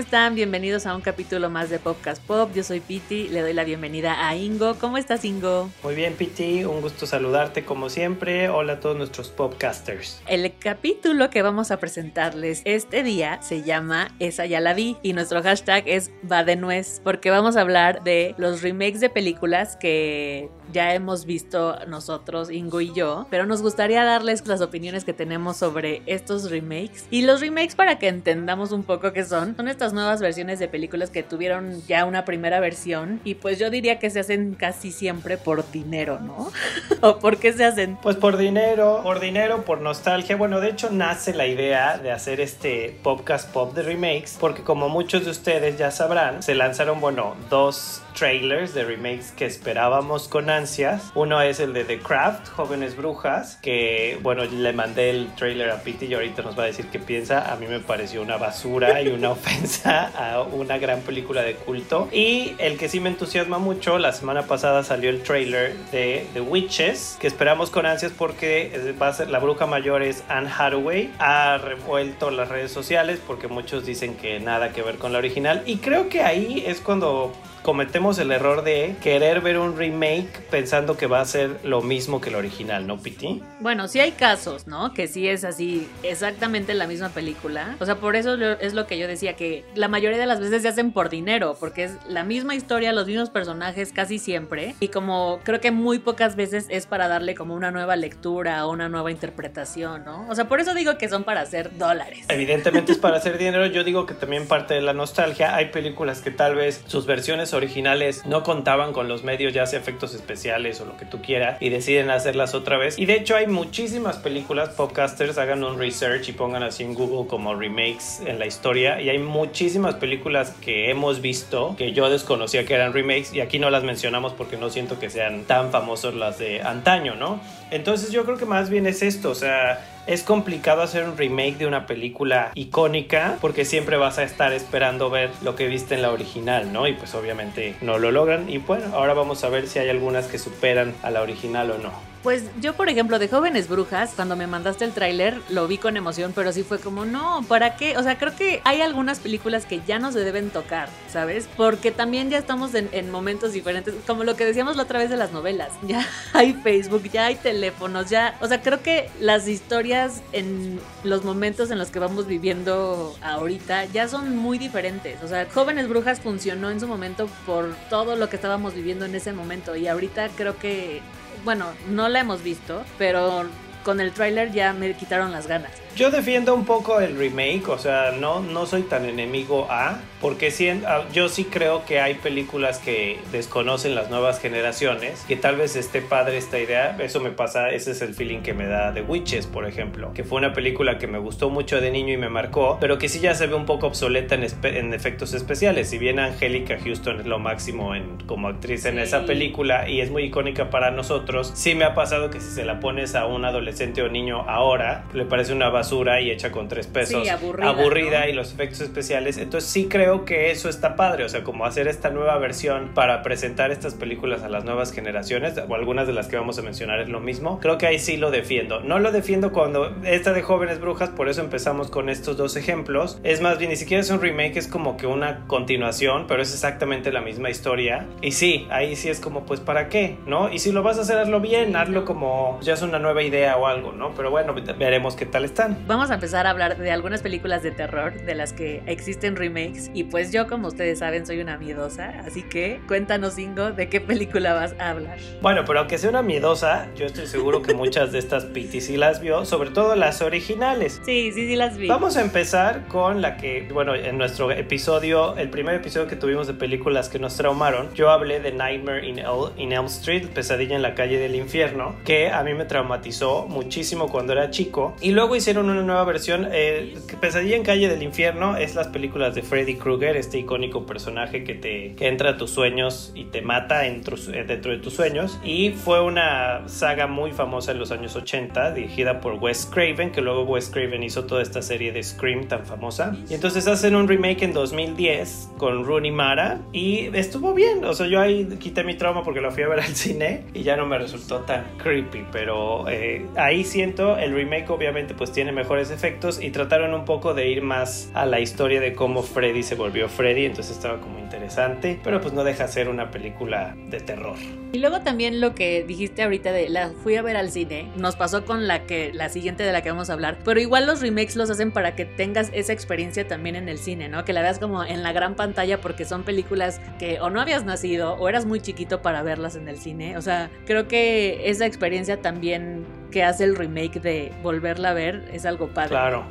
Están? Bienvenidos a un capítulo más de Podcast Pop. Yo soy Piti, le doy la bienvenida a Ingo. ¿Cómo estás, Ingo? Muy bien, Piti, un gusto saludarte como siempre. Hola a todos nuestros popcasters. El capítulo que vamos a presentarles este día se llama Esa ya la vi y nuestro hashtag es va de nuez porque vamos a hablar de los remakes de películas que ya hemos visto nosotros, Ingo y yo, pero nos gustaría darles las opiniones que tenemos sobre estos remakes y los remakes para que entendamos un poco qué son son, estas nuevas versiones de películas que tuvieron ya una primera versión y pues yo diría que se hacen casi siempre por dinero, ¿no? ¿O por qué se hacen? Pues por dinero, por dinero, por nostalgia. Bueno, de hecho nace la idea de hacer este podcast pop de remakes porque como muchos de ustedes ya sabrán, se lanzaron, bueno, dos trailers de remakes que esperábamos con ansias. Uno es el de The Craft, Jóvenes Brujas, que bueno, le mandé el trailer a Pete y ahorita nos va a decir qué piensa. A mí me pareció una basura y una ofensa a una gran película de culto. Y el que sí me entusiasma mucho, la semana pasada salió el trailer de The Witches, que esperamos con ansias porque va a ser la bruja mayor es Anne Hathaway. Ha revuelto las redes sociales porque muchos dicen que nada que ver con la original. Y creo que ahí es cuando cometemos el error de querer ver un remake pensando que va a ser lo mismo que el original, ¿no, Piti? Bueno, sí hay casos, ¿no? Que sí es así, exactamente la misma película. O sea, por eso es lo que yo decía, que la mayoría de las veces se hacen por dinero, porque es la misma historia, los mismos personajes casi siempre. Y como creo que muy pocas veces es para darle como una nueva lectura o una nueva interpretación, ¿no? O sea, por eso digo que son para hacer dólares. Evidentemente es para hacer dinero. Yo digo que también parte de la nostalgia. Hay películas que tal vez sus versiones originales no contaban con los medios, ya sea efectos especiales o lo que tú quieras, y deciden hacerlas otra vez. Y de hecho hay muchísimas películas, podcasters hagan un research y pongan así en Google como remakes en la historia, y hay muchísimas películas que hemos visto que yo desconocía que eran remakes, y aquí no las mencionamos porque no siento que sean tan famosos las de antaño, ¿no? Entonces yo creo que más bien es esto, o sea, es complicado hacer un remake de una película icónica porque siempre vas a estar esperando ver lo que viste en la original, ¿no? Y pues obviamente no lo logran. Y bueno, ahora vamos a ver si hay algunas que superan a la original o no. Pues yo, por ejemplo, de Jóvenes Brujas, cuando me mandaste el tráiler, lo vi con emoción, pero sí fue como, no, ¿para qué? O sea, creo que hay algunas películas que ya no se deben tocar, ¿sabes? Porque también ya estamos en, momentos diferentes, como lo que decíamos la otra vez de las novelas. Ya hay Facebook, ya hay teléfonos, ya... O sea, creo que las historias en los momentos en los que vamos viviendo ahorita ya son muy diferentes. O sea, Jóvenes Brujas funcionó en su momento por todo lo que estábamos viviendo en ese momento y ahorita creo que bueno, no la hemos visto, pero con el tráiler ya me quitaron las ganas. Yo defiendo un poco el remake, o sea, no, no soy tan enemigo a, porque sí, ah, yo sí creo que hay películas que desconocen las nuevas generaciones, que tal vez esté padre esta idea, eso me pasa, ese es el feeling que me da de Witches, por ejemplo, que fue una película que me gustó mucho de niño y me marcó, pero que sí ya se ve un poco obsoleta en, en efectos especiales, si bien Angélica Houston es lo máximo en, como actriz en esa película y es muy icónica para nosotros, sí me ha pasado que si se la pones a un adolescente o niño ahora, le parece una basura y hecha con tres pesos. aburrida. y los efectos especiales. Entonces sí creo que eso está padre. O sea, como hacer esta nueva versión para presentar estas películas a las nuevas generaciones. O algunas de las que vamos a mencionar es lo mismo. Creo que ahí sí lo defiendo. No lo defiendo cuando esta de Jóvenes Brujas. Por eso empezamos con estos dos ejemplos. Es más bien, ni siquiera es un remake. Es como que una continuación. Pero es exactamente la misma historia. Y sí, ahí sí es como pues para qué, ¿no? Y si lo vas a hacer, hazlo bien. Hazlo como ya es una nueva idea o algo, ¿no? Pero bueno, veremos qué tal están vamos a empezar a hablar de algunas películas de terror de las que existen remakes. Y pues yo, como ustedes saben, soy una miedosa. Así que cuéntanos, Ingo, de qué película vas a hablar. Bueno, pero aunque sea una miedosa, yo estoy seguro que muchas de estas Piti sí las vio, sobre todo las originales. Sí, sí, sí las vi. Vamos a empezar con la que, bueno, en nuestro episodio, el primer episodio que tuvimos de películas que nos traumaron, yo hablé de Nightmare in, in Elm Street, Pesadilla en la calle del infierno, que a mí me traumatizó muchísimo cuando era chico. Y luego hicieron una nueva versión. Eh, Pesadilla en Calle del Infierno es las películas de Freddy Krueger, este icónico personaje que, te, que entra a tus sueños y te mata dentro, eh, dentro de tus sueños. Y fue una saga muy famosa en los años 80, dirigida por Wes Craven, que luego Wes Craven hizo toda esta serie de Scream tan famosa. Y entonces hacen un remake en 2010 con Rooney Mara y estuvo bien. O sea, yo ahí quité mi trauma porque lo fui a ver al cine y ya no me resultó tan creepy, pero eh, ahí siento el remake obviamente pues tiene mejores efectos y trataron un poco de ir más a la historia de cómo Freddy se volvió Freddy, entonces estaba como interesante, pero pues no deja ser una película de terror. Y luego también lo que dijiste ahorita de la fui a ver al cine, nos pasó con la que la siguiente de la que vamos a hablar, pero igual los remakes los hacen para que tengas esa experiencia también en el cine, ¿no? Que la veas como en la gran pantalla porque son películas que o no habías nacido o eras muy chiquito para verlas en el cine. O sea, creo que esa experiencia también que hace el remake de volverla a ver es algo padre. Claro.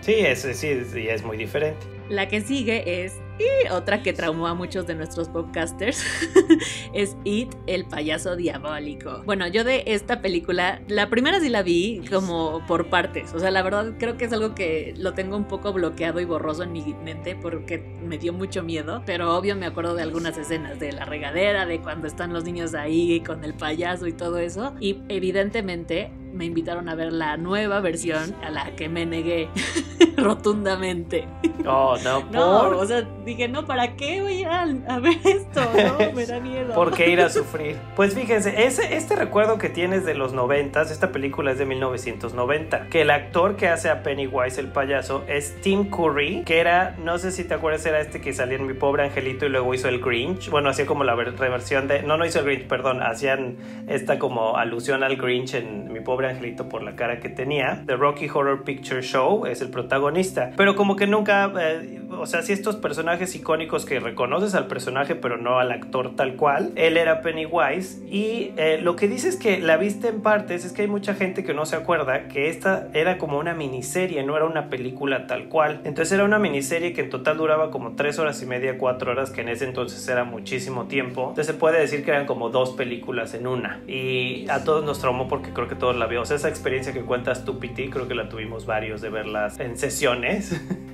Sí, es, sí, sí, es muy diferente. La que sigue es y otra que traumó a muchos de nuestros podcasters es It, el payaso diabólico. Bueno, yo de esta película, la primera sí la vi como por partes. O sea, la verdad creo que es algo que lo tengo un poco bloqueado y borroso en mi mente porque me dio mucho miedo. Pero obvio me acuerdo de algunas escenas de la regadera, de cuando están los niños ahí con el payaso y todo eso. Y evidentemente me invitaron a ver la nueva versión a la que me negué rotundamente. Oh, no, no, o sea, dije, no, ¿para qué voy a, a ver esto? No, me da miedo. ¿Por qué ir a sufrir? Pues fíjense, ese, este recuerdo que tienes de los noventas, esta película es de 1990, que el actor que hace a Pennywise el payaso es Tim Curry, que era, no sé si te acuerdas, era este que salía en Mi Pobre Angelito y luego hizo el Grinch. Bueno, hacía como la reversión de, no, no hizo el Grinch, perdón, hacían esta como alusión al Grinch en Mi Pobre Angelito por la cara que tenía. The Rocky Horror Picture Show es el protagonista, pero como que nunca, eh, o sea, si estos personajes icónicos que reconoces al personaje pero no al actor tal cual. Él era Pennywise y eh, lo que dice es que la viste en partes, es que hay mucha gente que no se acuerda que esta era como una miniserie, no era una película tal cual. Entonces era una miniserie que en total duraba como 3 horas y media, 4 horas, que en ese entonces era muchísimo tiempo. Entonces se puede decir que eran como dos películas en una. Y a todos nos traumó porque creo que todos la vimos. esa experiencia que cuentas tú, Piti, creo que la tuvimos varios de verlas en sesiones.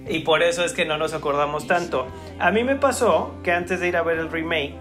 y por eso es que no nos acordamos tanto. A mí me pasó que antes de ir a ver el remake,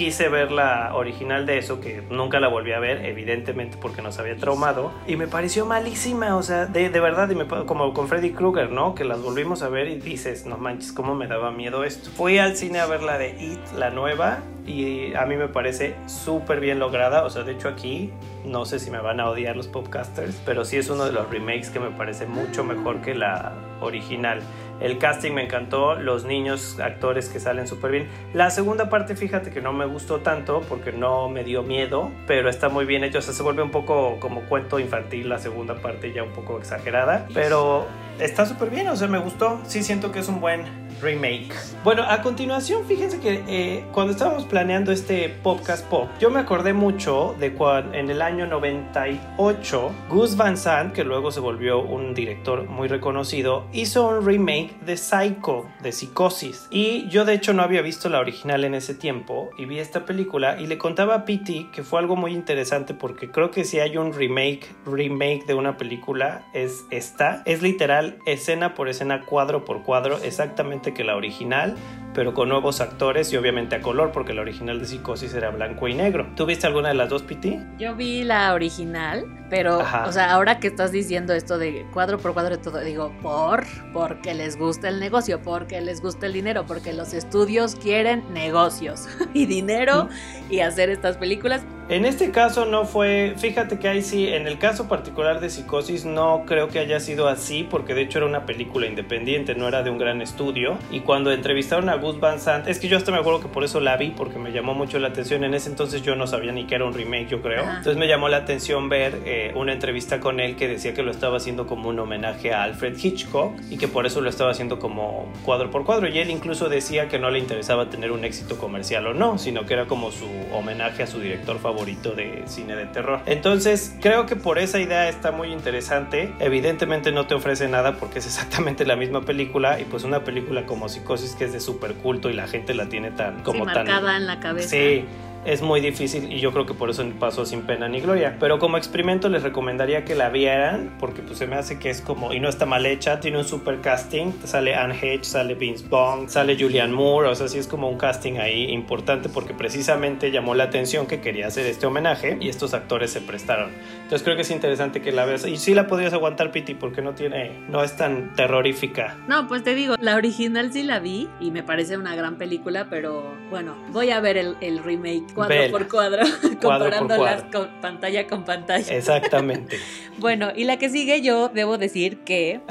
quise ver la original de eso, que nunca la volví a ver, evidentemente porque nos había traumado, y me pareció malísima, o sea, de, de verdad, y me, como con Freddy Krueger, ¿no? Que las volvimos a ver y dices, no manches, cómo me daba miedo esto. Fui al cine a ver la de It, la nueva, y a mí me parece súper bien lograda, o sea, de hecho aquí, no sé si me van a odiar los podcasters, pero sí es uno de los remakes que me parece mucho mejor que la original. El casting me encantó, los niños actores que salen súper bien. La segunda parte, fíjate que no me gustó tanto porque no me dio miedo, pero está muy bien hecho. O sea, se vuelve un poco como cuento infantil la segunda parte, ya un poco exagerada, pero está súper bien, o sea, me gustó. Sí siento que es un buen remake. Bueno, a continuación, fíjense que eh, cuando estábamos planeando este podcast pop, yo me acordé mucho de cuando en el año 98 Gus Van Sant, que luego se volvió un director muy reconocido, hizo un remake de Psycho, de Psicosis. Y yo de hecho no había visto la original en ese tiempo y vi esta película y le contaba a Pity que fue algo muy interesante porque creo que si hay un remake, remake de una película es esta. Es literal escena por escena, cuadro por cuadro, exactamente que la original, pero con nuevos actores y obviamente a color, porque la original de Psicosis era blanco y negro. ¿Tú viste alguna de las dos, Piti? Yo vi la original, pero, o sea, ahora que estás diciendo esto de cuadro por cuadro de todo, digo, por, porque les gusta el negocio, porque les gusta el dinero, porque los estudios quieren negocios y dinero y hacer estas películas. En este caso no fue, fíjate que ahí sí, en el caso particular de Psicosis no creo que haya sido así, porque de hecho era una película independiente, no era de un gran estudio. Y cuando entrevistaron a Gus Van Sant, es que yo hasta me acuerdo que por eso la vi, porque me llamó mucho la atención. En ese entonces yo no sabía ni que era un remake, yo creo. Entonces me llamó la atención ver eh, una entrevista con él que decía que lo estaba haciendo como un homenaje a Alfred Hitchcock y que por eso lo estaba haciendo como cuadro por cuadro. Y él incluso decía que no le interesaba tener un éxito comercial o no, sino que era como su homenaje a su director favorito de cine de terror. Entonces, creo que por esa idea está muy interesante. Evidentemente no te ofrece nada porque es exactamente la misma película y pues una película como Psicosis que es de super culto y la gente la tiene tan como sí, tan marcada en la cabeza. Sí es muy difícil y yo creo que por eso pasó sin pena ni gloria. Pero como experimento les recomendaría que la vieran porque pues se me hace que es como, y no está mal hecha, tiene un super casting, sale Anne Hedge, sale Vince Bond, sale Julian Moore, o sea, sí es como un casting ahí importante porque precisamente llamó la atención que quería hacer este homenaje y estos actores se prestaron. Entonces creo que es interesante que la veas y sí la podrías aguantar, Piti, porque no tiene, no es tan terrorífica. No, pues te digo, la original sí la vi y me parece una gran película, pero bueno, voy a ver el, el remake cuadro por cuadro, comparándolas con pantalla con pantalla. Exactamente. bueno, y la que sigue yo debo decir que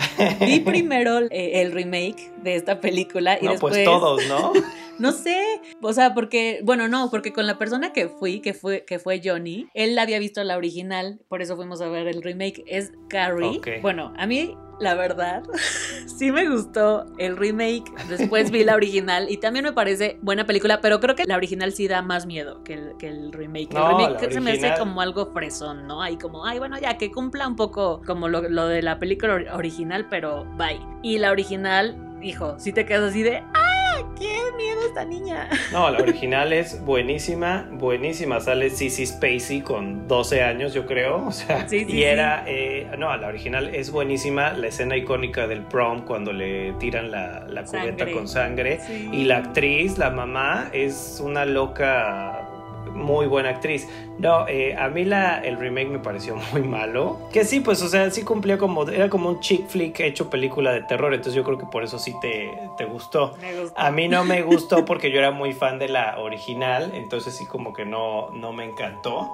vi primero eh, el remake de esta película y no, después... Pues todos, ¿no? No sé, o sea, porque, bueno, no, porque con la persona que fui, que fue, que fue Johnny, él había visto la original, por eso fuimos a ver el remake, es Carrie. Bueno, a mí la verdad, sí me gustó el remake. Después vi la original y también me parece buena película, pero creo que la original sí da más miedo que el, que el remake. el remake se me hace como algo fresón, ¿no? Ahí como, ay, bueno, ya que cumpla un poco como lo, lo de la película original, pero bye. Y la original, hijo, si te quedas así de, ¡ah! ¡Qué miedo esta niña! No, la original es buenísima, buenísima. Sale Sissy Spacey con 12 años, yo creo. O sea, y era. Eh, no, la original es buenísima. La escena icónica del prom cuando le tiran la, la cubeta con sangre. Y la actriz, la mamá, es una loca muy buena actriz. No, eh, a mí la, el remake me pareció muy malo. Que sí, pues, o sea, sí cumplía como, era como un chick flick hecho película de terror, entonces yo creo que por eso sí te, te gustó. A mí no me gustó porque yo era muy fan de la original, entonces sí como que no, no me encantó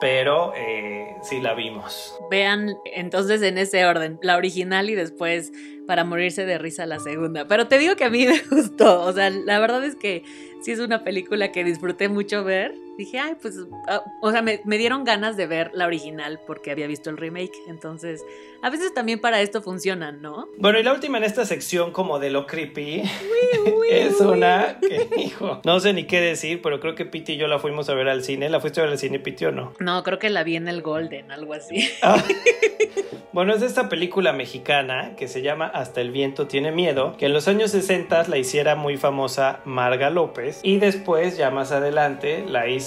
pero eh, sí la vimos. Vean entonces en ese orden, la original y después para morirse de risa la segunda. Pero te digo que a mí me gustó, o sea, la verdad es que sí es una película que disfruté mucho ver dije, ay, pues, ah, o sea, me, dieron ganas de ver la original porque había visto el remake. Entonces, a veces también para esto funcionan, ¿no? Bueno, y la última en esta sección como de lo creepy es una que, hijo, no sé ni qué decir, pero creo que Piti y yo la fuimos a ver al cine. ¿La fuiste a ver al cine, Piti, o no? No, creo que la vi en el Golden, algo así. Ah. Bueno, es esta película mexicana que se llama Hasta el viento tiene miedo, que en los años 60 la hiciera muy famosa Marga López y después, ya más adelante, la hizo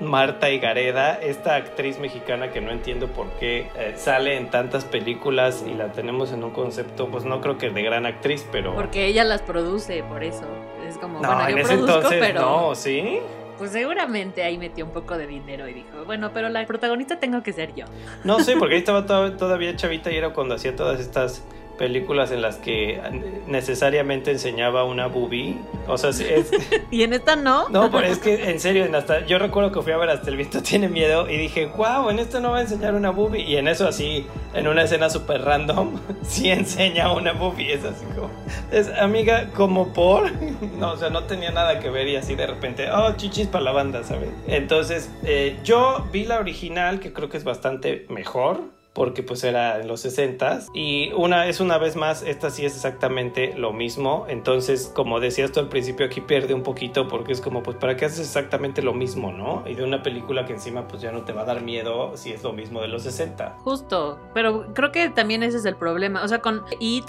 Marta Higareda, esta actriz mexicana que no entiendo por qué eh, sale en tantas películas y la tenemos en un concepto, pues no creo que de gran actriz, pero... Porque ella las produce, por eso. Es como, no, bueno, yo produzco, pero... No, ¿sí? Pues seguramente ahí metió un poco de dinero y dijo, bueno, pero la protagonista tengo que ser yo. No sé, porque ahí estaba todavía chavita y era cuando hacía todas estas películas en las que necesariamente enseñaba una boobie. O sea, es... ¿Y en esta no? No, pero es que en serio, hasta, yo recuerdo que fui a ver hasta el visto tiene miedo y dije, wow, en esto no va a enseñar una boobie. Y en eso así, en una escena súper random, sí enseña una boobie. Es así como, es amiga, como por... No, o sea, no tenía nada que ver y así de repente, oh, chichis para la banda, ¿sabes? Entonces, eh, yo vi la original, que creo que es bastante mejor porque pues era en los 60 y una es una vez más esta sí es exactamente lo mismo. Entonces como decías tú al principio aquí pierde un poquito porque es como pues para qué haces exactamente lo mismo no y de una película que encima pues ya no te va a dar miedo si es lo mismo de los 60 justo pero creo que también ese es el problema. O sea con It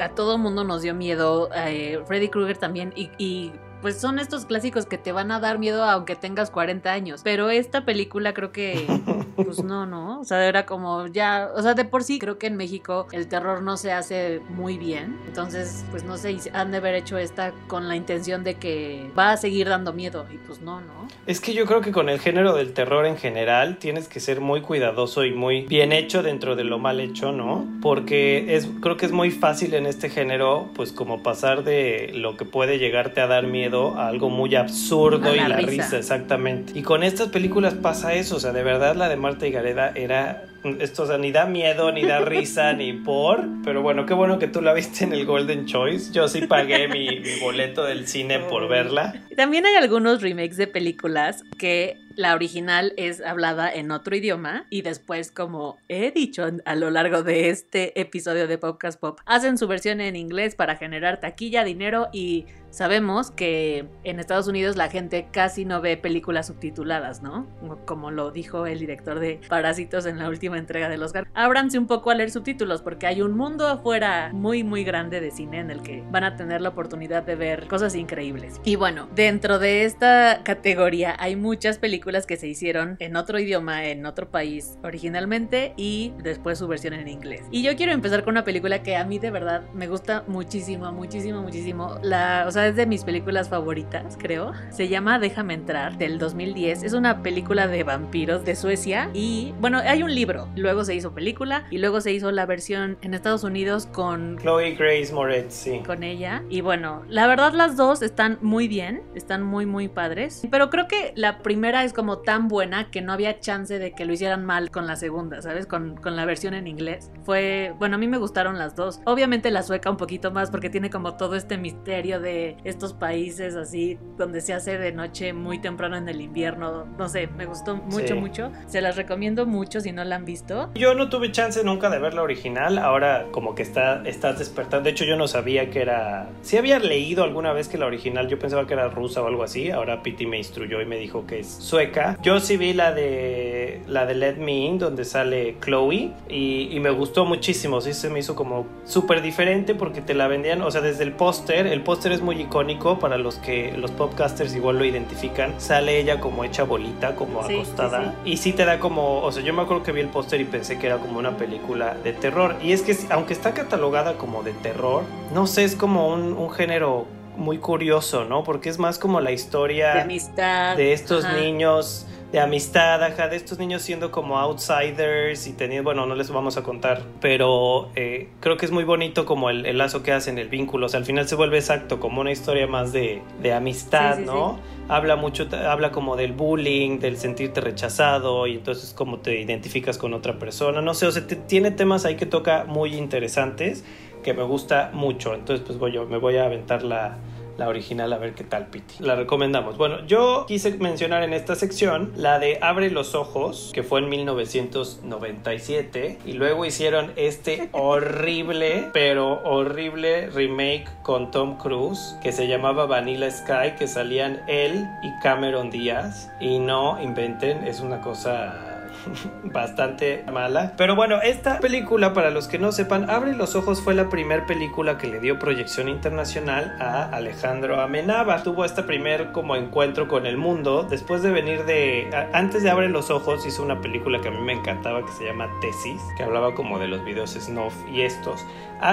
a todo mundo nos dio miedo eh, Freddy Krueger también y pues son estos clásicos que te van a dar miedo aunque tengas 40 años. Pero esta película creo que, pues no, no. O sea, era como ya, o sea, de por sí creo que en México el terror no se hace muy bien. Entonces, pues no sé, han de haber hecho esta con la intención de que va a seguir dando miedo. Y pues no, ¿no? Es que yo creo que con el género del terror en general tienes que ser muy cuidadoso y muy bien hecho dentro de lo mal hecho, ¿no? Porque es, creo que es muy fácil en este género, pues como pasar de lo que puede llegarte a dar miedo a algo muy absurdo y la risa. exactamente. Y con estas películas pasa eso, o sea, de verdad la de Marta y Gareda era esto, o sea, ni da miedo, ni da risa, ni por. Pero bueno, qué bueno que tú la viste en el Golden Choice. Yo sí pagué mi, mi boleto del cine por verla. También hay algunos remakes de películas que la original es hablada en otro idioma y después, como he dicho a lo largo de este episodio de Podcast Pop, hacen su versión en inglés para generar taquilla, dinero y Sabemos que en Estados Unidos la gente casi no ve películas subtituladas, ¿no? Como lo dijo el director de Parásitos en la última entrega del Oscar. Ábranse un poco a leer subtítulos porque hay un mundo afuera muy muy grande de cine en el que van a tener la oportunidad de ver cosas increíbles. Y bueno, dentro de esta categoría hay muchas películas que se hicieron en otro idioma, en otro país originalmente y después su versión en inglés. Y yo quiero empezar con una película que a mí de verdad me gusta muchísimo, muchísimo, muchísimo. La, o es de mis películas favoritas, creo. Se llama Déjame entrar, del 2010. Es una película de vampiros de Suecia y, bueno, hay un libro. Luego se hizo película y luego se hizo la versión en Estados Unidos con... Chloe Grace Moretz, sí. Con ella. Y bueno, la verdad las dos están muy bien, están muy, muy padres. Pero creo que la primera es como tan buena que no había chance de que lo hicieran mal con la segunda, ¿sabes? Con, con la versión en inglés. Fue, bueno, a mí me gustaron las dos. Obviamente la sueca un poquito más porque tiene como todo este misterio de estos países así donde se hace de noche muy temprano en el invierno. No sé, me gustó mucho, mucho. Se las recomiendo mucho si no la han visto. Yo no tuve chance nunca de ver la original. Ahora como que está, estás despertando. De hecho yo no sabía que era... Si había leído alguna vez que la original yo pensaba que era rusa o algo así. Ahora Piti me instruyó y me dijo que es sueca. Yo sí vi la de la de Let Me In donde sale Chloe y, y me gustó muchísimo. Sí se me hizo como súper diferente porque te la vendían, o sea, desde el póster. El póster es muy icónico para los que los podcasters igual lo identifican. Sale ella como hecha bolita, como acostada. Y sí te da como, o sea, yo me acuerdo que vi el póster y pensé que era como una película de terror. Y es que aunque está catalogada como de terror, no sé, es como un, un género muy curioso, ¿no? Porque es más como la historia de amistad de estos niños de amistad, ajá, de estos niños siendo como outsiders y teniendo, bueno, no les vamos a contar, pero eh, creo que es muy bonito como el, lazo que hacen, el vínculo, o sea, al final se vuelve exacto, como una historia más de, de amistad, ¿no? Habla mucho, habla como del bullying, del sentirte rechazado y entonces cómo te identificas con otra persona, no sé, o sea, tiene temas ahí que toca muy interesantes que me gusta mucho, entonces pues voy, yo me voy a aventar la la original a ver qué tal, Piti. La recomendamos. Bueno, yo quise mencionar en esta sección la de Abre los Ojos, que fue en 1997, y luego hicieron este horrible, pero horrible remake con Tom Cruise, que se llamaba Vanilla Sky, que salían él y Cameron Díaz, y no inventen, es una cosa bastante mala. Pero bueno, esta película, para los que no sepan, Abre los Ojos fue la primera película que le dio proyección internacional a Alejandro Amenábar. Tuvo este primer como encuentro con el mundo. Después de venir de... Antes de Abre los Ojos hizo una película que a mí me encantaba que se llama Tesis, que hablaba como de los videos snuff y estos.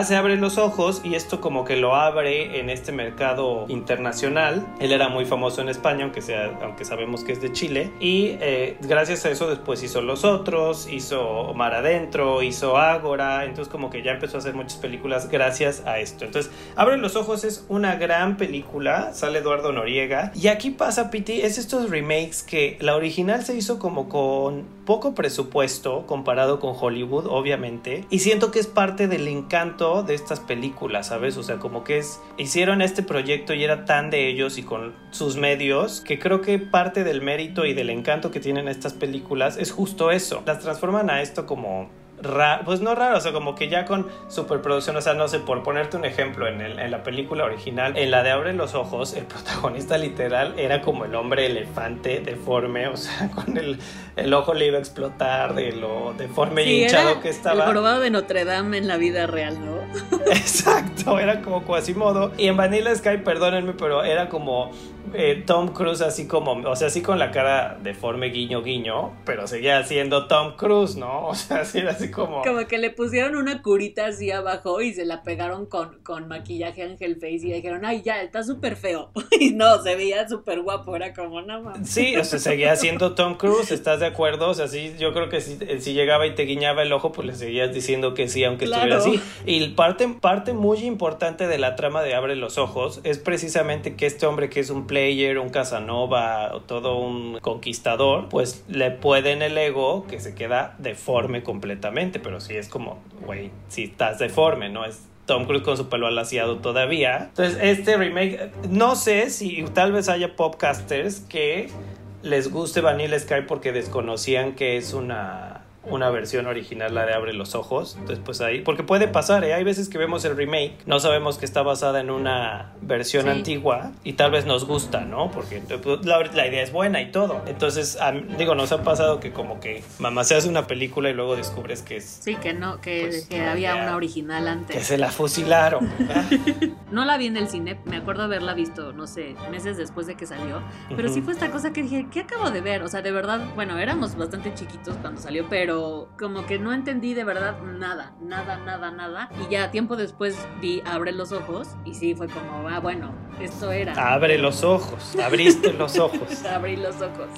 Se abre los ojos y esto como que lo abre en este mercado internacional. Él era muy famoso en España, aunque, sea, aunque sabemos que es de Chile. Y eh, gracias a eso después hizo Los Otros, hizo Mar Adentro, hizo Ágora. Entonces como que ya empezó a hacer muchas películas gracias a esto. Entonces, Abre los Ojos es una gran película. Sale Eduardo Noriega. Y aquí pasa, Piti, es estos remakes que la original se hizo como con poco presupuesto comparado con Hollywood, obviamente. Y siento que es parte del encanto de estas películas, ¿sabes? O sea, como que es, hicieron este proyecto y era tan de ellos y con sus medios, que creo que parte del mérito y del encanto que tienen estas películas es justo eso. Las transforman a esto como pues no raro, o sea, como que ya con superproducción, o sea, no sé, por ponerte un ejemplo, en, el, en la película original, en la de Abre los Ojos, el protagonista literal era como el hombre elefante deforme, o sea, con el, el ojo le iba a explotar de lo deforme y hinchado que estaba. El probado de Notre Dame en la vida real, ¿no? Exacto, era como Quasimodo. Y en Vanilla Sky, perdónenme, pero era como eh, Tom Cruise así como, o sea, así con la cara deforme, guiño, guiño, pero seguía siendo Tom Cruise, ¿no? O sea, así era así como... Como que le pusieron una curita así abajo y se la pegaron con, con maquillaje Angel Face y dijeron, ay, ya, está súper feo. Y no, se veía súper guapo, era como, nada más. Sí, o sea, seguía siendo Tom Cruise, ¿estás de acuerdo? O sea, sí, yo creo que si, si llegaba y te guiñaba el ojo, pues le seguías diciendo que sí, aunque estuviera así. Y parte, parte muy importante de la trama de Abre los Ojos es precisamente que este hombre que es un player, un Casanova, o todo un conquistador, pues le pueden el ego que se queda deforme completamente, pero sí es como, güey, si estás deforme, ¿no? Es Tom Cruise con su pelo alaciado todavía. Entonces, este remake, no sé si tal vez haya podcasters que les guste Vanilla Sky porque desconocían que es una una versión original, la de Abre los Ojos. Pues ahí, porque puede pasar, ¿eh? hay veces que vemos el remake, no sabemos que está basada en una versión antigua y tal vez nos gusta, ¿no? Porque pues, la, idea es buena y todo. Entonces, digo, nos ha pasado que como que mamá se hace una película y luego descubres que es... Sí, que no, que, pues, había una original antes. Que se la fusilaron. no la vi en el cine, me acuerdo haberla visto, no sé, meses después de que salió, pero sí fue esta cosa que dije, ¿qué acabo de ver? O sea, de verdad, bueno, éramos bastante chiquitos cuando salió, pero como que no entendí de verdad nada, nada, nada, nada. Y ya tiempo después vi Abre los ojos y sí fue como, ah, bueno, esto era. Abre los ojos, abriste los ojos. Abrí los ojos.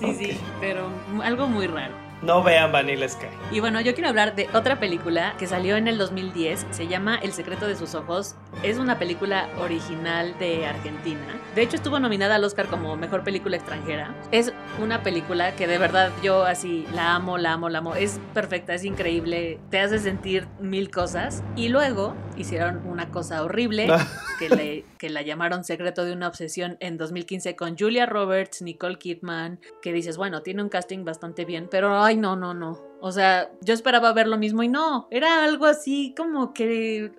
Sí, sí, pero algo muy raro. No vean Vanilla Sky. Y bueno, yo quiero hablar de otra película que salió en el 2010. Se llama El secreto de sus ojos. Es una película original de Argentina. De hecho, estuvo nominada al Oscar como mejor película extranjera. Es una película que de verdad yo así la amo, la amo, la amo. Es perfecta, es increíble. Te hace sentir mil cosas. Y luego hicieron una cosa horrible que, le, que la llamaron Secreto de una obsesión en 2015 con Julia Roberts, Nicole Kidman. Que dices, bueno, tiene un casting bastante bien, pero ay, no, no, no. O sea, yo esperaba ver lo mismo y no, era algo así como que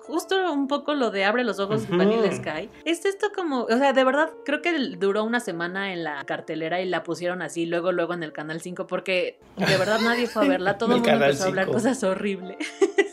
justo un poco lo de abre los ojos Vanilla Sky. Es esto como, o sea, de verdad, creo que duró una semana en la cartelera y la pusieron así, luego, luego en el Canal 5, porque de verdad nadie fue a verla, todo el mundo empezó a hablar cosas horribles,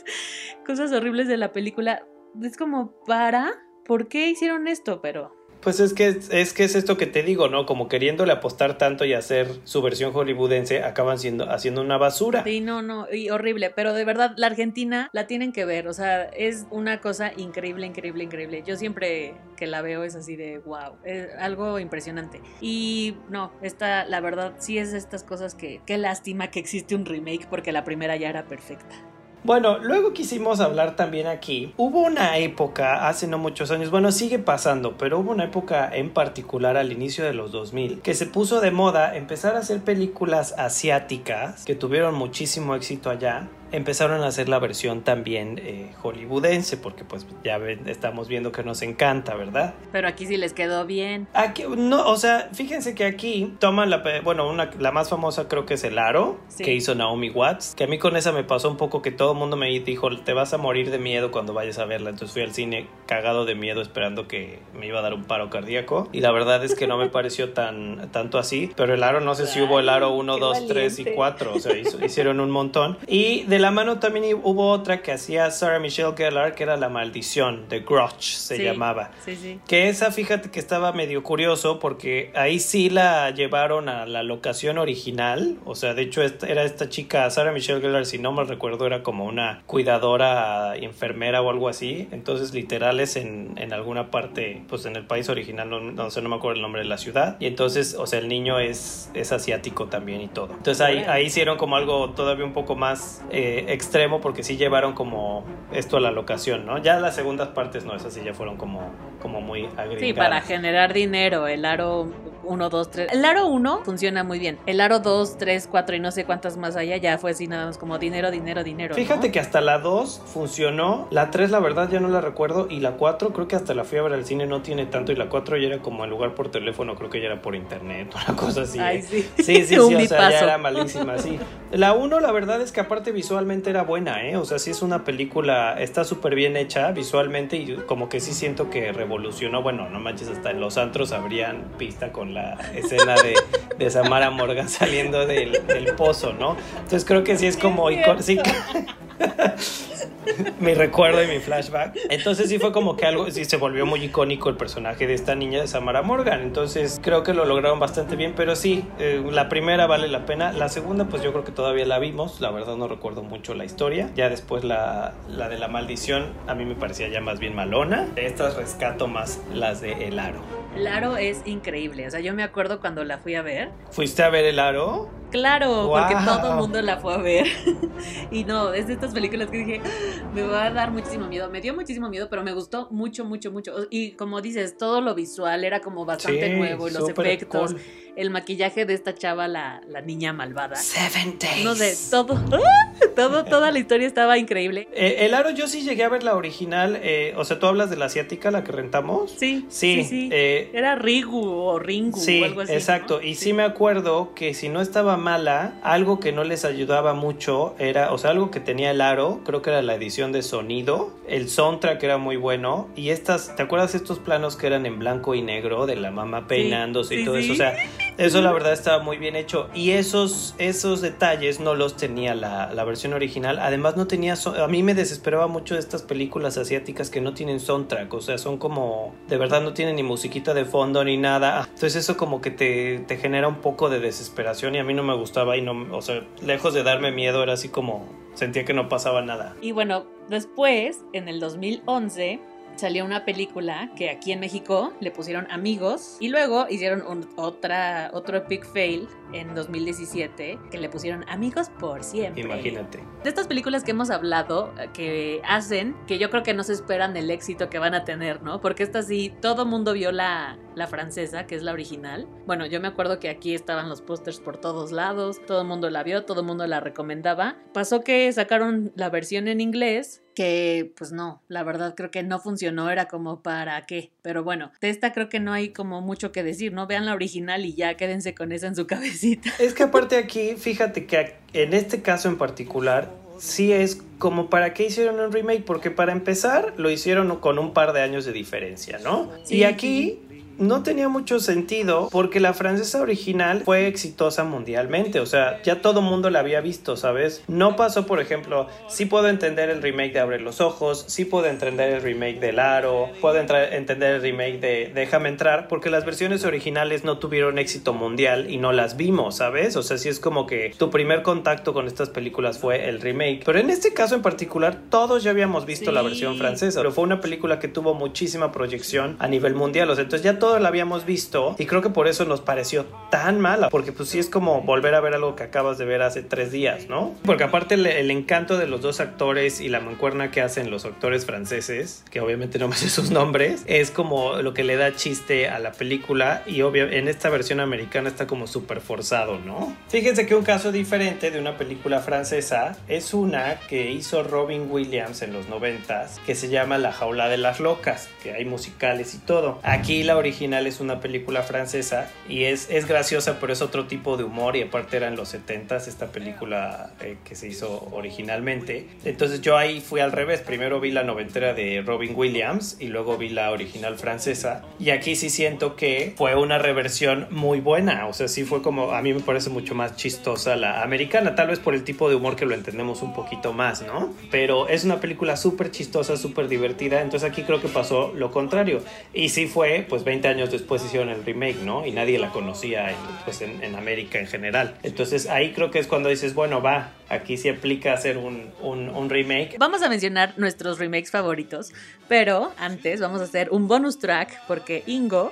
cosas horribles de la película. Es como, ¿para? ¿Por qué hicieron esto? Pero pues es que es que es esto que te digo, ¿no? Como queriéndole apostar tanto y hacer su versión hollywoodense, acaban siendo haciendo una basura. Sí, no, no, y horrible, pero de verdad la Argentina la tienen que ver, o sea, es una cosa increíble, increíble, increíble. Yo siempre que la veo es así de wow, es algo impresionante. Y no, esta la verdad sí es estas cosas que qué lástima que existe un remake porque la primera ya era perfecta. Bueno, luego quisimos hablar también aquí. Hubo una época, hace no muchos años, bueno, sigue pasando, pero hubo una época en particular al inicio de los 2000 que se puso de moda empezar a hacer películas asiáticas que tuvieron muchísimo éxito allá empezaron a hacer la versión también eh, hollywoodense, porque pues ya estamos viendo que nos encanta, ¿verdad? Pero aquí sí les quedó bien. Aquí, no, o sea, fíjense que aquí toman la, bueno, una, la más famosa creo que es El Aro, que hizo Naomi Watts, que a mí con esa me pasó un poco que todo el mundo me dijo, te vas a morir de miedo cuando vayas a verla, entonces fui al cine cagado de miedo esperando que me iba a dar un paro cardíaco, y la verdad es que no me pareció tan, tanto así, pero El Aro, no sé si hubo El Aro 1, 2, 3 y 4, o sea, hicieron un montón, y de la mano también hubo otra que hacía Sarah Michelle Gellar, que era La Maldición, de Grudge se llamaba. Sí, sí. Que esa, fíjate que estaba medio curioso porque ahí sí la llevaron a la locación original. O sea, de hecho, era esta chica, Sarah Michelle Gellar, si no me recuerdo, era como una cuidadora, enfermera o algo así. Entonces, literal es en, en alguna parte, pues en el país original, no, no sé, no me acuerdo el nombre de la ciudad. Y entonces, o sea, el niño es, es asiático también y todo. Entonces ahí, ahí hicieron como algo todavía un poco más eh, extremo porque sí llevaron como esto a la locación, ¿no? Ya las segundas partes no, esas sí ya fueron como, como muy agregadas. Sí, para generar dinero, el aro 1, 2, 3. El aro 1 funciona muy bien. El aro 2, 3, 4 y no sé cuántas más allá ya fue así nada más como dinero, dinero, dinero. Fíjate que hasta la 2 funcionó, la 3 la verdad ya no la recuerdo y la 4 creo que hasta la fui a ver al cine no tiene tanto y la 4 ya era como en lugar por teléfono, creo que ya era por internet, una cosa así. Ay, sí. Sí, sí, sí, o sea, ya era malísima, sí. La 1 la verdad es que aparte visualmente era buena, ¿eh? O sea, sí es una película, está súper bien hecha visualmente y como que sí siento que revolucionó, bueno, no manches, hasta en los antros habrían pista con la escena de, de Samara Morgan saliendo del, del, pozo, ¿no? Entonces creo que sí es como... Sí, mi recuerdo y mi flashback. Entonces sí fue como que algo, sí se volvió muy icónico el personaje de esta niña de Samara Morgan. Entonces creo que lo lograron bastante bien, pero sí, eh, la primera vale la pena. La segunda pues yo creo que todavía la vimos, la verdad no recuerdo mucho la historia. Ya después la, la de la maldición a mí me parecía ya más bien malona. De estas rescato más las de El Aro. El Aro es increíble, o sea, yo me acuerdo cuando la fui a ver. ¿Fuiste a ver El Aro? Claro, porque todo el mundo la fue a ver. y no, es de estas películas que dije, me va a dar muchísimo miedo. Me dio muchísimo miedo, pero me gustó mucho, mucho, mucho. Y como dices, todo lo visual era como bastante nuevo y los efectos, el maquillaje de esta chava, la, la niña malvada. Seven Days. No sé, todo, todo, toda la historia estaba increíble. Eh, el aro, yo sí llegué a ver la original. Eh, o sea, tú hablas de la asiática, la que rentamos. Sí, sí, sí. Eh, era Rigu o Ringu o algo así. Exacto. Y sí me acuerdo que si no estaba mala, algo que no les ayudaba mucho era, o sea, algo que tenía el aro, creo que era la edición de sonido, el soundtrack era muy bueno y estas, ¿te acuerdas estos planos que eran en blanco y negro de la mamá peinándose y todo eso? O sea, eso la verdad estaba muy bien hecho y esos, esos detalles no los tenía la, la versión original. Además no tenía, a mí me desesperaba mucho de estas películas asiáticas que no tienen soundtrack, o sea, son como, de verdad no tienen ni musiquita de fondo ni nada. Entonces eso como que te, te genera un poco de desesperación y a mí no me gustaba y no, o sea, lejos de darme miedo era así como sentía que no pasaba nada. Y bueno, después, en el 2011, salió una película que aquí en México le pusieron amigos y luego hicieron otra, otro epic fail en 2017 que le pusieron amigos por siempre. Imagínate. De estas películas que hemos hablado, eh, que hacen, que yo creo que no se esperan el éxito que van a tener, ¿no? Porque esta sí, todo mundo vio la, la francesa, que es la original. Bueno, yo me acuerdo que aquí estaban los pósters por todos lados, todo el mundo la vio, todo el mundo la recomendaba. Pasó que sacaron la versión en inglés que pues no, la verdad creo que no funcionó, era como para qué. Pero bueno, de esta creo que no hay como mucho que decir, ¿no? Vean la original y ya quédense con esa en su cabecita. Es que aparte aquí, fíjate que en este caso en particular, sí es como para qué hicieron un remake, porque para empezar lo hicieron con un par de años de diferencia, ¿no? y aquí no tenía mucho sentido porque la francesa original fue exitosa mundialmente, o sea, ya todo mundo la había visto, ¿sabes? No pasó, por ejemplo, sí puedo entender el remake de Abre los Ojos, sí puedo entender el remake de Aro, puedo entender el remake de Déjame entrar, porque las versiones originales no tuvieron éxito mundial y no las vimos, ¿sabes? O sea, sí es como que tu primer contacto con estas películas fue el remake, pero en este caso en particular todos ya habíamos visto la versión francesa, pero fue una película que tuvo muchísima proyección a nivel mundial, o sea, entonces ya todo la habíamos visto y creo que por eso nos pareció tan mala, porque pues sí es como volver a ver algo que acabas de ver hace tres días, ¿no? Porque aparte el, encanto de los dos actores y la mancuerna que hacen los actores franceses, que obviamente no me sé sus nombres, es como lo que le da chiste a la película y obvio en esta versión americana está como súper forzado, ¿no? Fíjense que un caso diferente de una película francesa es una que hizo Robin Williams en los noventas que se llama La jaula de las locas, que hay musicales y todo. Aquí la original es una película francesa y es, es graciosa, pero es otro tipo de humor y aparte era en los 70s esta película eh, que se hizo originalmente. Entonces yo ahí fui al revés, primero vi la noventera de Robin Williams y luego vi la original francesa. Y aquí sí siento que fue una reversión muy buena, o sea, sí fue como, a mí me parece mucho más chistosa la americana, tal vez por el tipo de humor que lo entendemos un poquito más, ¿no? Pero es una película súper chistosa, súper divertida, entonces aquí creo que pasó lo contrario. Y sí fue pues 20 años después hicieron el remake, ¿no? Y nadie la conocía en, pues en, en, América en general. Entonces ahí creo que es cuando dices, bueno, va, aquí sí aplica hacer un, un, un, remake. Vamos a mencionar nuestros remakes favoritos, pero antes vamos a hacer un bonus track porque Ingo,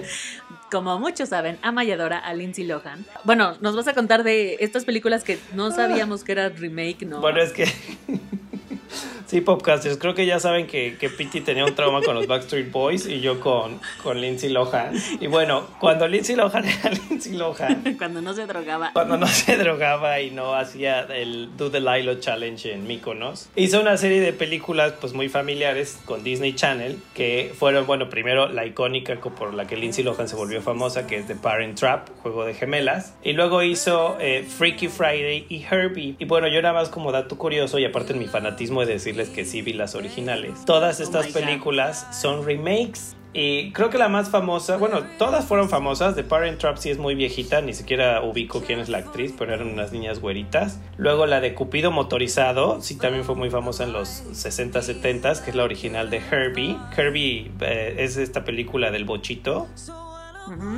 como muchos saben, ama y adora a Lindsay Lohan. Bueno, nos vas a contar de estas películas que no sabíamos que era remake, ¿no? Bueno, es que... Sí, Popcasters, creo que ya saben que, que Pity tenía un trauma con los Backstreet Boys y yo con, con Lindsay Lohan. Y bueno, cuando Lindsay Lohan era Lindsay Lohan. cuando no se drogaba. Cuando no se drogaba y no hacía el Do the Lilo Challenge en Mykonos. Hizo una serie de películas pues muy familiares con Disney Channel que fueron, bueno, primero la icónica por la que Lindsay Lohan se volvió famosa, que es The Parent Trap, juego de gemelas. Y luego hizo eh, Freaky Friday y Herbie. Y bueno, yo nada más como dato curioso y aparte en mi fanatismo de decirles que sí vi las originales. Todas oh estas películas son remakes. Y creo que la más famosa, bueno, todas fueron famosas. The Parent Trap sí es muy viejita, ni siquiera ubico quién es la actriz, pero eran unas niñas güeritas. Luego la de Cupido Motorizado, sí también fue muy famosa en los 60, 70, que es la original de Herbie. Herbie eh, es esta película del bochito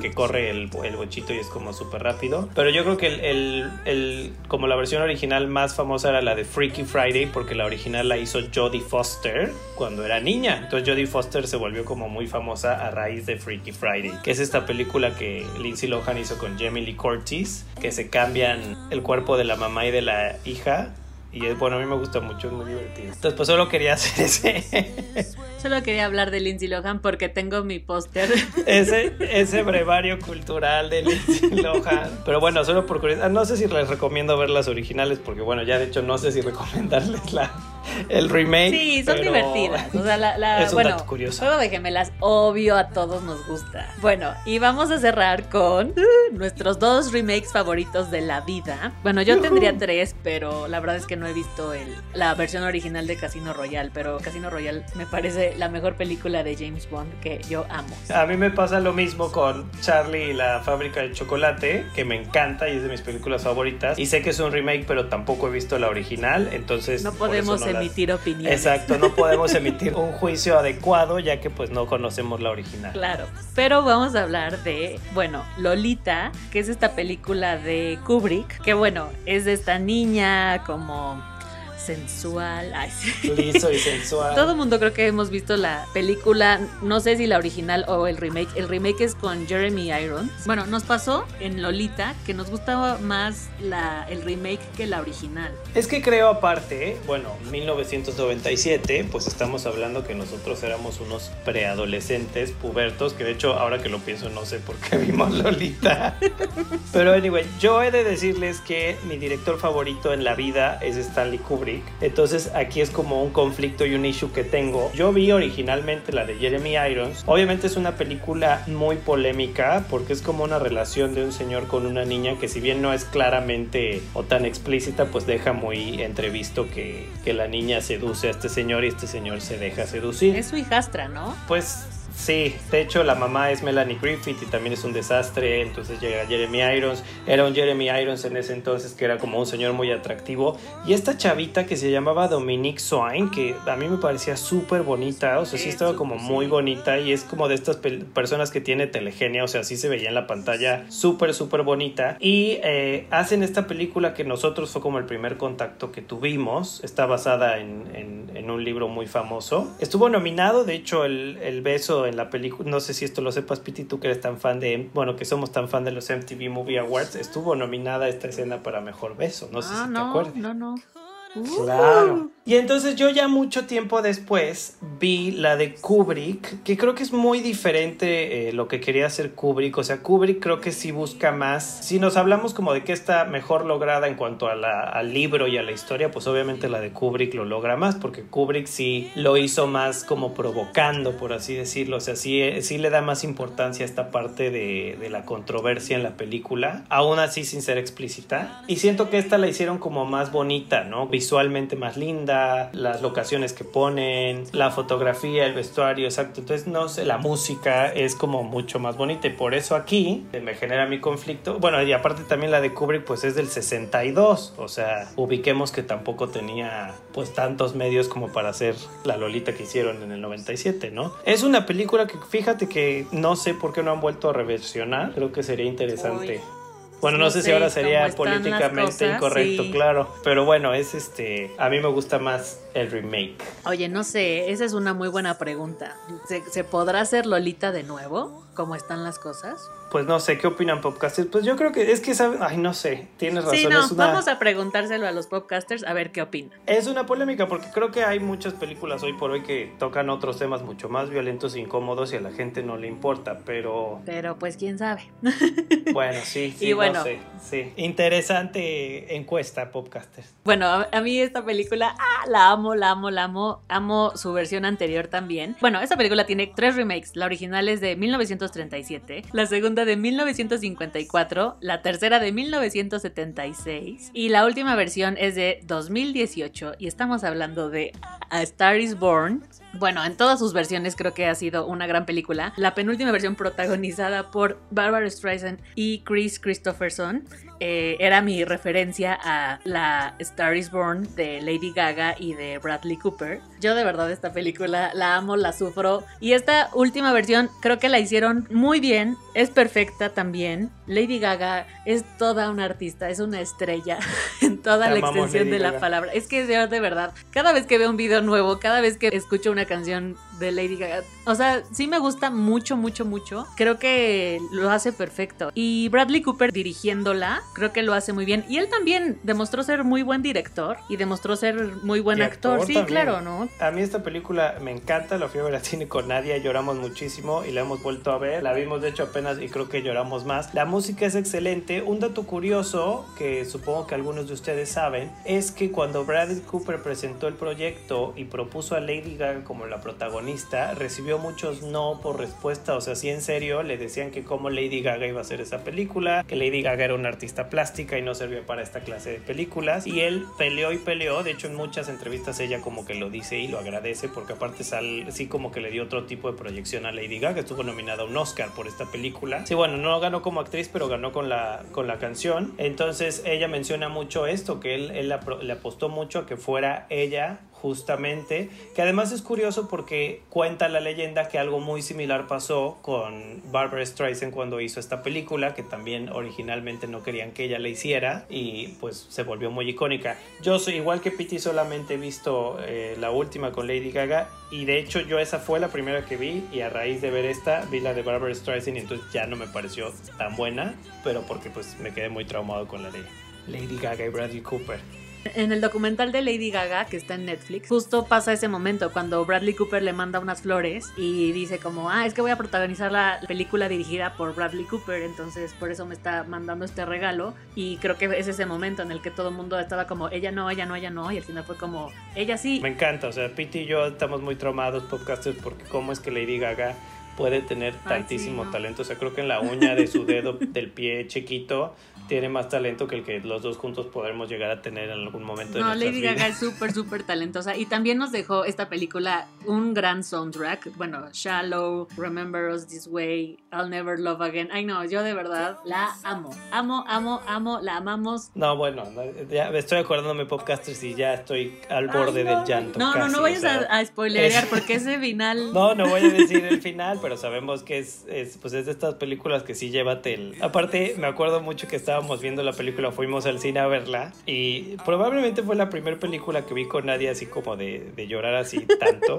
que corre el, el, bochito y es como súper rápido. Pero yo creo que el, el, como la versión original más famosa era la de Freaky Friday, porque la original la hizo Jodie Foster cuando era niña. Entonces Jodie Foster se volvió como muy famosa a raíz de Freaky Friday, que es esta película que Lindsay Lohan hizo con Jamie Lee Curtis, que se cambian el cuerpo de la mamá y de la hija Y es, bueno, a mí me gusta mucho, es muy divertido. Entonces, pues solo quería hacer ese. Solo quería hablar de Lindsay Lohan porque tengo mi póster. ese, ese brevario cultural de Lindsay Lohan. Pero bueno, solo por curiosidad, no sé si les recomiendo ver las originales porque bueno, ya de hecho no sé si recomendarles la, el remake. Sí, son divertidas. O sea, la, la es un bueno, dato curioso. Juego de gemelas, obvio, a todos nos gusta. Bueno, y vamos a cerrar con nuestros dos remakes favoritos de la vida. Bueno, yo tendría tres, pero la verdad es que no he visto el, la versión original de Casino Royale, pero Casino Royale me parece la mejor película de James Bond que yo amo. A mí me pasa lo mismo con Charlie y la fábrica de chocolate, que me encanta y es de mis películas favoritas. Y sé que es un remake, pero tampoco he visto la original, entonces No podemos las- emitir opiniones. Exacto, no podemos emitir un juicio adecuado ya que pues no conocemos la original. Claro, pero vamos a hablar de, bueno, Lolita, que es esta película de Kubrick, que bueno, es de esta niña como sensual. Ay, sí. Liso y sensual. Todo el mundo creo que hemos visto la película, no sé si la original o el remake. El remake es con Jeremy Irons. Bueno, nos pasó en Lolita que nos gustaba más la, el remake que la original. Es que creo aparte, bueno, 1997, pues estamos hablando que nosotros éramos unos preadolescentes, pubertos, que de hecho ahora que lo pienso no sé por qué vimos Lolita. Pero anyway, yo he de decirles que mi director favorito en la vida es Stanley Kubrick. Entonces aquí es como un conflicto y un issue que tengo. Yo vi originalmente la de Jeremy Irons. Obviamente es una película muy polémica porque es como una relación de un señor con una niña que si bien no es claramente o tan explícita, pues deja muy entrevisto que, que la niña seduce a este señor y este señor se deja seducir. Es su hijastra, ¿no? Pues sí, de hecho la mamá es Melanie Griffith y también es un desastre, entonces llega Jeremy Irons, era un Jeremy Irons en ese entonces que era como un señor muy atractivo. Y esta chavita que se llamaba Dominique Swain, que a mí me parecía súper bonita, o sea, sí estaba como muy bonita y es como de estas personas que tiene telegenia, o sea, sí se veía en la pantalla súper, súper bonita. Y eh, hacen esta película que nosotros fue como el primer contacto que tuvimos, está basada en, en- en un libro muy famoso, estuvo nominado, de hecho, el, el beso en la película, no sé si esto lo sepas, Piti, tú que eres tan fan de, bueno, que somos tan fan de los MTV Movie Awards, estuvo nominada esta escena para Mejor Beso, no sé ah, si te no, acuerdas. no, no. Claro. Y entonces yo ya mucho tiempo después vi la de Kubrick, que creo que es muy diferente eh, lo que quería hacer Kubrick. O sea, Kubrick creo que sí busca más. Si nos hablamos como de que está mejor lograda en cuanto a la- al libro y a la historia, pues obviamente la de Kubrick lo logra más, porque Kubrick sí lo hizo más como provocando, por así decirlo. O sea, sí, eh, sí le da más importancia a esta parte de, de la controversia en la película, aún así sin ser explícita. Y siento que esta la hicieron como más bonita, ¿no? Visualmente más linda, las locaciones que ponen, la fotografía, el vestuario, exacto. Entonces, no sé, la música es como mucho más bonita y por eso aquí me genera mi conflicto. Bueno, y aparte también la de Kubrick pues es del 62, o sea, ubiquemos que tampoco tenía pues tantos medios como para hacer la Lolita que hicieron en el 97, ¿no? Es una película que fíjate que no sé por qué no han vuelto a reversionar, creo que sería interesante. Bueno, no, No sé si ahora sería políticamente cosas, incorrecto, sí. claro. Pero bueno, es este. A mí me gusta más el remake. Oye, no sé, esa es una muy buena pregunta. ¿Se, se podrá hacer Lolita de nuevo? ¿Cómo están las cosas? Pues no sé, ¿qué opinan podcasters? Pues yo creo que es que, ¿sabe? ay, no sé, tienes razón. sí, no, es, una, vamos a preguntárselo a los podcasters a ver qué opinan. es una polémica porque creo que hay muchas películas hoy por hoy que tocan otros temas mucho más violentos e incómodos y a la gente no le importa, pero Pero pues quién sabe. bueno, sí, sí, Y bueno. no sé, sí. Interesante encuesta, podcasters. Bueno, a, a mí esta película, ah, la amo, la amo, la amo. Amo su versión anterior también. Bueno, esta película tiene tres remakes. La original es de 1937, la segunda de 1954, la tercera de 1976 y la última versión es de 2018 y estamos hablando de A Star is Born. Bueno, en todas sus versiones creo que ha sido una gran película. La penúltima versión protagonizada por Barbara Streisand y Chris Christopherson eh, era mi referencia a la Star is Born de Lady Gaga y de Bradley Cooper. Yo de verdad esta película la amo, la sufro. Y esta última versión creo que la hicieron muy bien, es perfecta también. Lady Gaga es toda una artista, es una estrella en toda Te la extensión Lady de la palabra. Es que de, de verdad, cada vez que veo un video nuevo, cada vez que escucho una canción de Lady Gaga. O sea, sí me gusta mucho, mucho, mucho. Creo que lo hace perfecto. Y Bradley Cooper dirigiéndola, creo que lo hace muy bien. Y él también demostró ser muy buen director y demostró ser muy buen actor. Sí, claro, ¿no? A mí esta película me encanta, la fui a ver al cine con Nadia, lloramos muchísimo y la hemos vuelto a ver. La vimos de hecho apenas y creo que lloramos más. La música es excelente. Un dato curioso que supongo que algunos de ustedes saben es que cuando Bradley Cooper presentó el proyecto y propuso a Lady Gaga como la protagonista, recibió muchos no por respuesta. O sea, sí en serio le decían que como Lady Gaga iba a hacer esa película, que Lady Gaga era una artista plástica y no servía para esta clase de películas. Y él peleó y peleó. De hecho, en muchas entrevistas ella como que lo dice y lo agradece porque aparte sal, sí como que le dio otro tipo de proyección a Lady Gaga. Estuvo nominada a un Oscar por esta película. Sí, bueno, no ganó como actriz, pero ganó con la, con la canción. Entonces ella menciona mucho esto, que él, él le apostó mucho a que fuera ella justamente, que además es curioso porque cuenta la leyenda que algo muy similar pasó con Barbara Streisand cuando hizo esta película, que también originalmente no querían que ella la hiciera y pues se volvió muy icónica. Yo soy igual que Pity, solamente he visto eh, la última con Lady Gaga y de hecho yo esa fue la primera que vi y a raíz de ver esta vi la de Barbara Streisand y entonces ya no me pareció tan buena, pero porque pues me quedé muy traumado con la de Lady Gaga y Bradley Cooper. En el documental de Lady Gaga, que está en Netflix, justo pasa ese momento cuando Bradley Cooper le manda unas flores y dice como, ah, es que voy a protagonizar la película dirigida por Bradley Cooper, entonces por eso me está mandando este regalo. Y creo que es ese momento en el que todo el mundo estaba como, ella no, ella no, ella no, y al final fue como, ella sí. Me encanta, o sea, Pete y yo estamos muy traumados podcasters porque cómo es que Lady Gaga puede tener tantísimo talento. O sea, creo que en la uña de su dedo del pie chiquito tiene más talento que el que los dos juntos podremos llegar a tener en algún momento. No, Lady Gaga es súper, súper talentosa. Y también nos dejó esta película un gran soundtrack. Bueno, Shallow, Remember Us This Way, I'll Never Love Again. Ay, no, yo de verdad la amo. Amo, amo, amo, la amamos. No, bueno, ya estoy acordándome, podcasters, y ya estoy al borde del llanto. No, no, no vayas a, a spoilerear porque ese final. No, no voy a decir el final, pero sabemos que es, es, pues es de estas películas que sí llévate el. Aparte, me acuerdo mucho que estaba estábamos viendo la película, fuimos al cine a verla y probablemente fue la primera película que vi con nadie así como de, de llorar así tanto.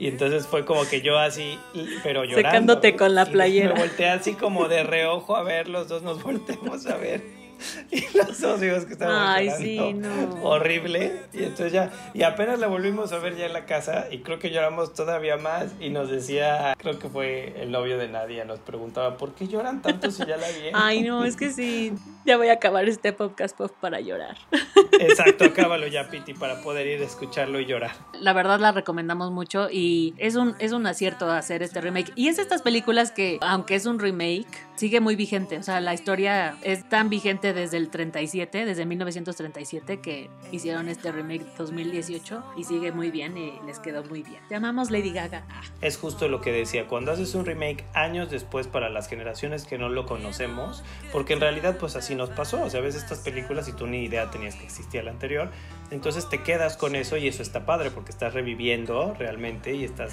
Y entonces fue como que yo así, pero llorando. Secándote con la playera. Me volteé así como de reojo a ver, los dos nos volteamos a ver. y los dos hijos que estaban Ay, sí, no. horrible y entonces ya y apenas la volvimos a ver ya en la casa y creo que lloramos todavía más y nos decía creo que fue el novio de Nadia nos preguntaba ¿por qué lloran tanto si ya la vi? Ay no es que sí ya voy a acabar este podcast pop para llorar exacto acábalo ya Piti para poder ir a escucharlo y llorar la verdad la recomendamos mucho y es un es un acierto hacer este remake y es estas películas que aunque es un remake sigue muy vigente o sea la historia es tan vigente desde el 37, desde 1937 que hicieron este remake 2018 y sigue muy bien y les quedó muy bien. Llamamos Lady Gaga. Es justo lo que decía, cuando haces un remake años después para las generaciones que no lo conocemos, porque en realidad pues así nos pasó, o sea, ves estas películas y tú ni idea tenías que existía la anterior, entonces te quedas con eso y eso está padre porque estás reviviendo realmente y estás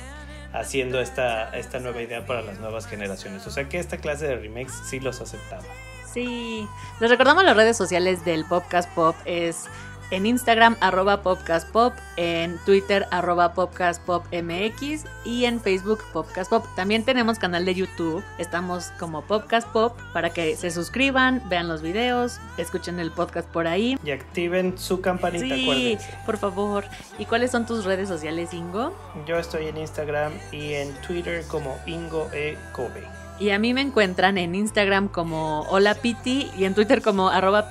haciendo esta, esta nueva idea para las nuevas generaciones. O sea que esta clase de remakes sí los aceptaba. Sí. Les recordamos las redes sociales del Podcast Pop. Es en Instagram arroba Podcast Pop, en Twitter arroba Podcast Pop MX y en Facebook Podcast Pop. También tenemos canal de YouTube, estamos como Podcast Pop para que se suscriban, vean los videos, escuchen el podcast por ahí. Y activen su campanita, sí, por favor. ¿Y cuáles son tus redes sociales, Ingo? Yo estoy en Instagram y en Twitter como Ingo E. Kobe. Y a mí me encuentran en Instagram como Hola Piti y en Twitter como arroba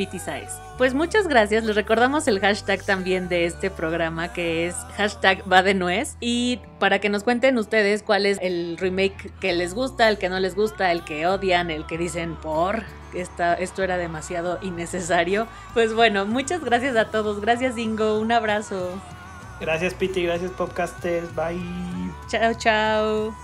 Pues muchas gracias. Les recordamos el hashtag también de este programa que es hashtag va de nuez. Y para que nos cuenten ustedes cuál es el remake que les gusta, el que no les gusta, el que odian, el que dicen por esta, esto era demasiado innecesario. Pues bueno, muchas gracias a todos. Gracias Ingo, un abrazo. Gracias Piti, gracias podcasters. Bye. Chao, chao.